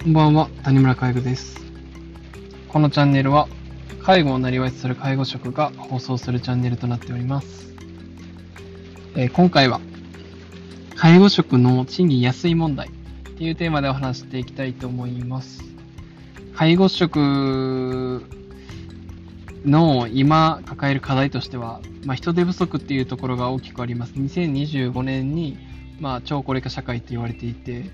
こんばんは、谷村介護です。このチャンネルは、介護をなりわいとする介護職が放送するチャンネルとなっております。えー今回は、介護職の賃金安い問題っていうテーマでお話していきたいと思います。介護職の今抱える課題としては、まあ、人手不足っていうところが大きくあります。2025年に、まあ、超高齢化社会と言われていて、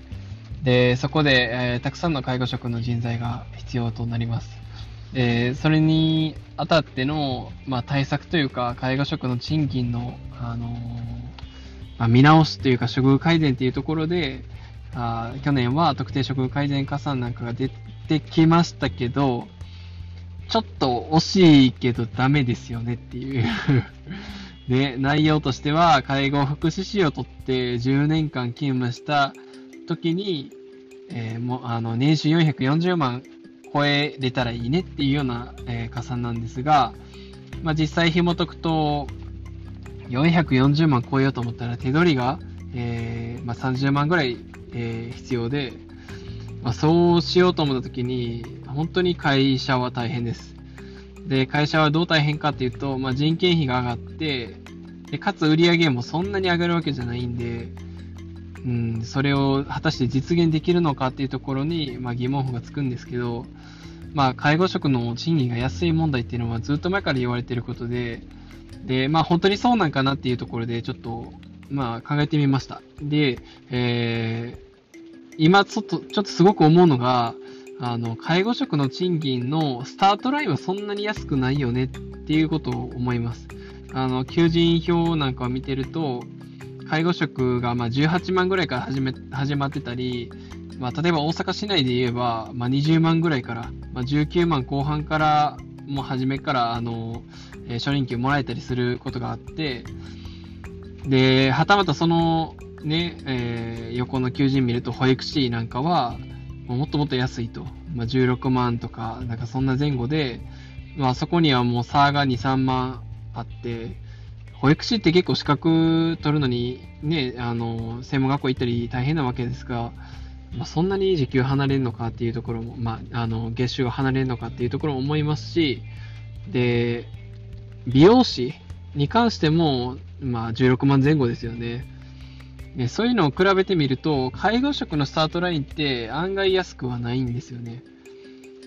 で、そこで、えーたくさんの介護職の人材が必要となります。えーそれにあたっての、まあ、対策というか、介護職の賃金の、あのーまあ、見直しというか、処遇改善っていうところで、あ去年は特定処遇改善加算なんかが出てきましたけど、ちょっと惜しいけどダメですよねっていう。で、内容としては、介護福祉士を取って10年間勤務した時に、えーもう、あの、年収440万超えれたらいいねっていうような、えー加算なんですが、まあ、実際紐解くと、440万超えようと思ったら手取りが、えーまあ、30万ぐらい、え必要で、まあ、そうしようと思った時に、本当に会社は大変です。で、会社はどう大変かっていうと、まあ、人件費が上がって、で、かつ売り上げもそんなに上がるわけじゃないんで、うん、それを果たして実現できるのかっていうところに、まあ、疑問符がつくんですけど、まあ、介護職の賃金が安い問題っていうのはずっと前から言われていることで、で、まあ、本当にそうなんかなっていうところで、ちょっと、まあ、考えてみました。で、えー今、ちょっと、ちょっとすごく思うのが、あの、介護職の賃金のスタートラインはそんなに安くないよねっていうことを思います。あの、求人票なんかを見てると、介護職がまあ18万ぐらいから始め始まってたり、まあ、例えば大阪市内で言えば、まあ、20万ぐらいから、まあ、19万後半から、もう初めから、あの、えー初任給もらえたりすることがあって、で、はたまたその、ね、えー横の求人見ると、保育士なんかは、もっともっと安いと。まあ、16万とか、なんかそんな前後で、まあそこにはもう差が2、3万あって、保育士って結構資格取るのに、ね、あの、専門学校行ったり大変なわけですが、まあ、そんなに時給離れるのかっていうところも、まあ、あの、月収が離れるのかっていうところも思いますし、で、美容師に関しても、まあ、16万前後ですよね。ねそういうのを比べてみると、介護職のスタートラインって案外安くはないんですよね。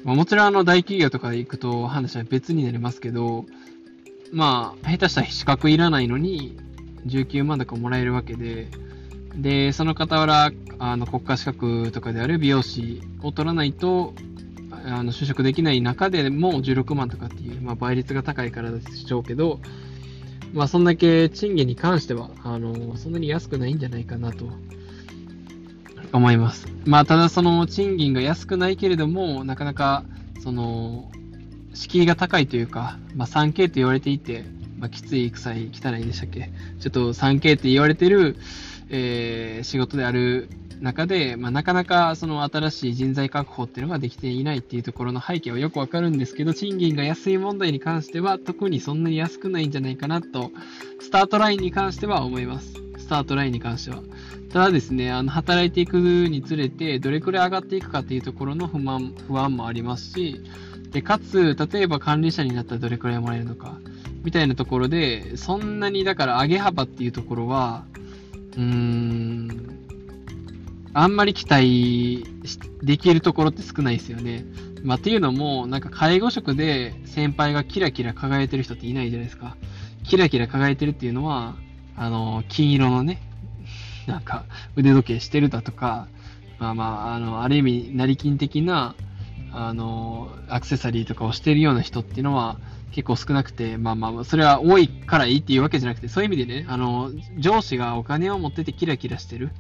まあ、もちろんあの大企業とかで行くと話は別になりますけど、まあ、下手したら資格いらないのに、19万とかもらえるわけで、で、その傍ら、あの、国家資格とかである美容師を取らないと、あの、就職できない中でも16万とかっていう、まあ、倍率が高いからでしょうけど、まあ、そんだけ賃金に関しては、あの、そんなに安くないんじゃないかなと思います。まあ、ただその賃金が安くないけれども、なかなか、その、敷居が高いというか、まあ、3K と言われていて、まあ、きつい、臭い、汚いでしたっけ？ちょっと 3K って言われてる、えー仕事である中で、まあ、なかなかその新しい人材確保っていうのができていないっていうところの背景はよくわかるんですけど、賃金が安い問題に関しては特にそんなに安くないんじゃないかなと、スタートラインに関しては思います。スタートラインに関しては。ただですね、あの、働いていくにつれて、どれくらい上がっていくかっていうところの不満、不安もありますし、で、かつ、例えば管理者になったらどれくらいもらえるのか、みたいなところで、そんなに、だから上げ幅っていうところは、うーん、あんまり期待できるところって少ないですよね。まあ、っていうのも、なんか介護職で先輩がキラキラ輝いてる人っていないじゃないですか。キラキラ輝いてるっていうのは、あの、金色のね、なんか腕時計してるだとか、まあまあ、あの、ある意味、成金的な、あの、アクセサリーとかをしてるような人っていうのは結構少なくて、まあまあ、それは多いからいいっていうわけじゃなくて、そういう意味でね、あの、上司がお金を持っててキラキラしてる。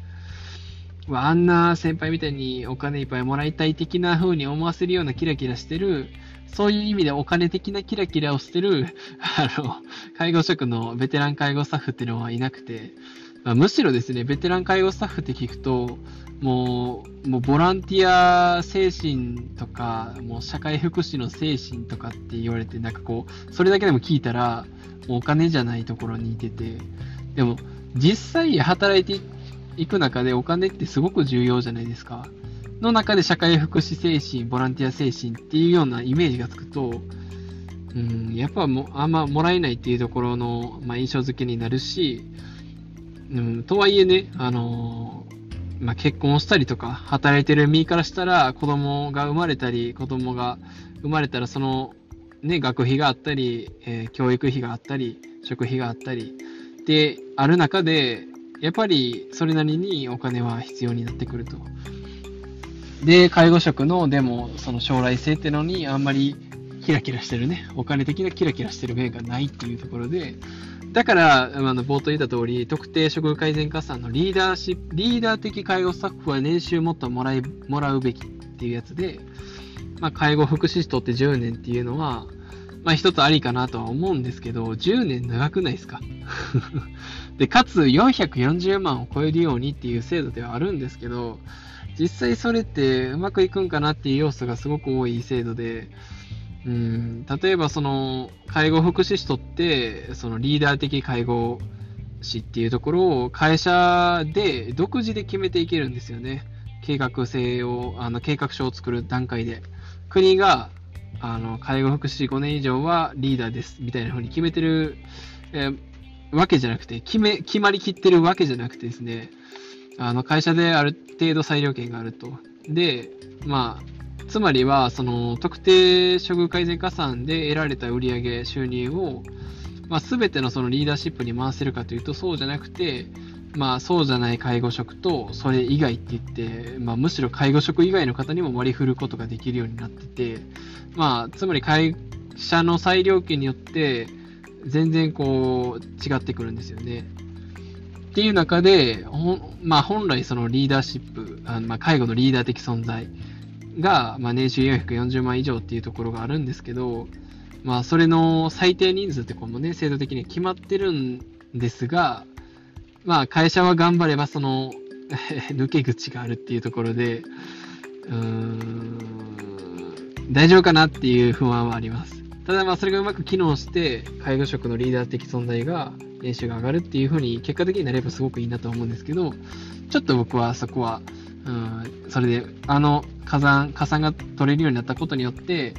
あんな先輩みたいにお金いっぱいもらいたい的な風に思わせるようなキラキラしてる、そういう意味でお金的なキラキラをしてる、あの、介護職のベテラン介護スタッフっていうのはいなくて、まあ、むしろですね、ベテラン介護スタッフって聞くと、もう、もうボランティア精神とか、もう社会福祉の精神とかって言われて、なんかこう、それだけでも聞いたら、お金じゃないところにいてて、でも、実際働いていく中でお金ってすごく重要じゃないですか。の中で社会福祉精神、ボランティア精神っていうようなイメージがつくと、うん、やっぱもあんまもらえないっていうところの、まあ、印象付けになるし、うん、とはいえね、あのー、まあ、結婚したりとか、働いてる身からしたら、子供が生まれたり、子供が生まれたら、その、ね、学費があったり、えー、教育費があったり、食費があったり、で、ある中で、やっぱりそれなりにお金は必要になってくると。で、介護職の、でも、その将来性ってのにあんまりキラキラしてるね、お金的なキラキラしてる面がないっていうところで、だから、あの冒頭言った通り、特定処遇改善加算のリーダーシップ、リーダー的介護スタッフは年収もっともらいもらうべきっていうやつで、まあ、介護福祉士とって10年っていうのは、まあ一つありかなとは思うんですけど、10年長くないですか？で、かつ440万を超えるようにっていう制度ではあるんですけど、実際それってうまくいくんかなっていう要素がすごく多い制度で、うん、例えばその介護福祉士とってそのリーダー的介護士っていうところを会社で独自で決めていけるんですよね。計画性を、あの計画書を作る段階で。国があの介護福祉士5年以上はリーダーですみたいな風に決めてる、えー、わけじゃなくて、決め、決まりきってるわけじゃなくてですね、あの会社である程度裁量権があると。で、まあ、つまりは、その特定処遇改善加算で得られた売上収入を、まあ、全てのそのリーダーシップに回せるかというと、そうじゃなくて、まあ、そうじゃない介護職とそれ以外って言って、まあ、むしろ介護職以外の方にも割り振ることができるようになってて、まあ、つまり会社の裁量権によって全然こう違ってくるんですよね。っていう中で、まあ、本来そのリーダーシップ、あまあ、介護のリーダー的存在が、まあ、年収440万以上っていうところがあるんですけど、まあ、それの最低人数ってこもね、制度的に決まってるんですが、まあ、会社は頑張れば、その 抜け口があるっていうところで、うーん、大丈夫かなっていう不安はあります。ただまあそれがうまく機能して、介護職のリーダー的存在が年収が上がるっていう風に結果的になればすごくいいなと思うんですけど、ちょっと僕はそこは、うん、それで、あの、加算、加算が取れるようになったことによって、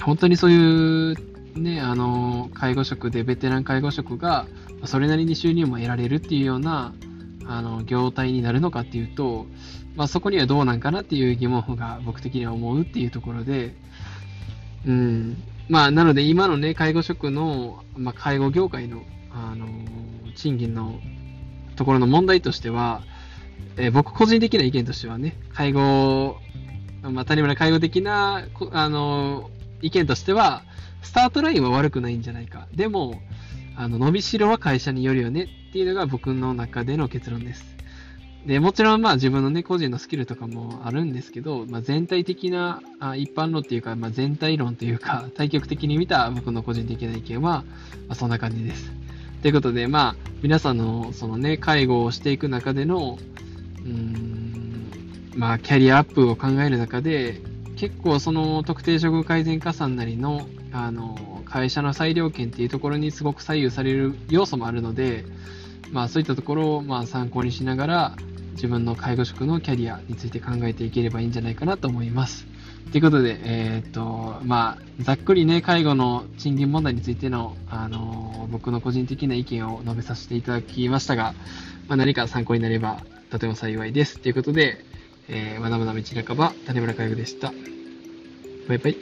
本当にそういう、ね、あの、介護職でベテラン介護職が、それなりに収入も得られるっていうような、あの、業態になるのかっていうと、まあそこにはどうなんかなっていう疑問が僕的には思うっていうところで、うん。まあ、なので今のね、介護職の、まあ、介護業界の、あの、賃金のところの問題としては、えー、僕個人的な意見としてはね、介護、まあ、谷村介護的な、あのー、意見としては、スタートラインは悪くないんじゃないか。でも、あの、伸びしろは会社によるよねっていうのが僕の中での結論です。で、もちろんまあ自分のね、個人のスキルとかもあるんですけど、まあ、全体的なあ一般論っていうか、まあ、全体論というか、対極的に見た僕の個人的な意見は、まあ、そんな感じです。ということで、まあ、皆さんのそのね、介護をしていく中での、うん、まあ、キャリアアップを考える中で、結構その特定処遇改善加算なりの、あの、会社の裁量権っていうところにすごく左右される要素もあるので、まあそういったところをまあ参考にしながら、自分の介護職のキャリアについて考えていければいいんじゃないかなと思います。ということで、えー、っと、まあ、ざっくりね、介護の賃金問題についての、あの僕の個人的な意見を述べさせていただきましたが、まあ、何か参考になればとても幸いです。ということで、えー、まだまだ道半ば、種村佳代でした。バイバイ。